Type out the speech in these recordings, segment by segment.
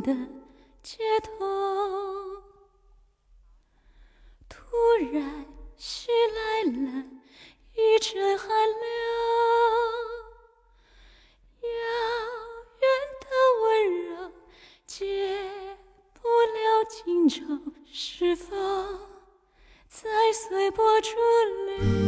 的街头，突然袭来了一阵寒流，遥远的温柔解不了今愁，是否在随波逐流？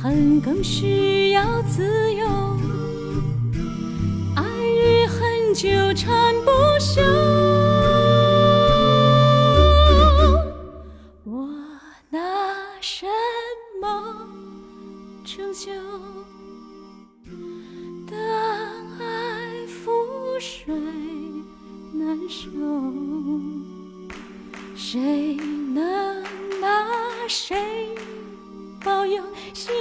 恨更需要自由，爱与恨纠缠不休。我拿什么拯救？当爱覆水难收，谁能拿谁保佑心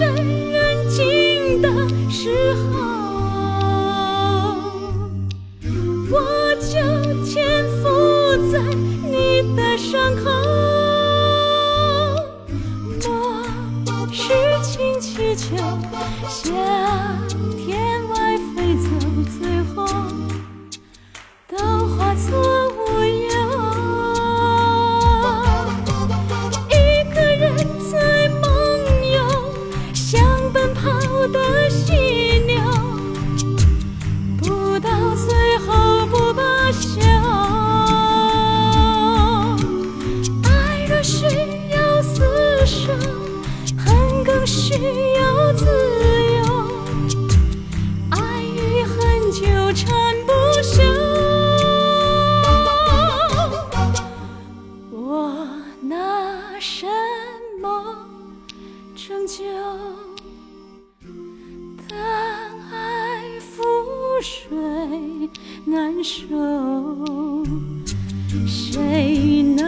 人静的时候，我就潜伏在你的伤口。我是轻气球，向天外飞走，最后都化作纠缠不休。我拿什么拯救？当爱覆水难收，谁能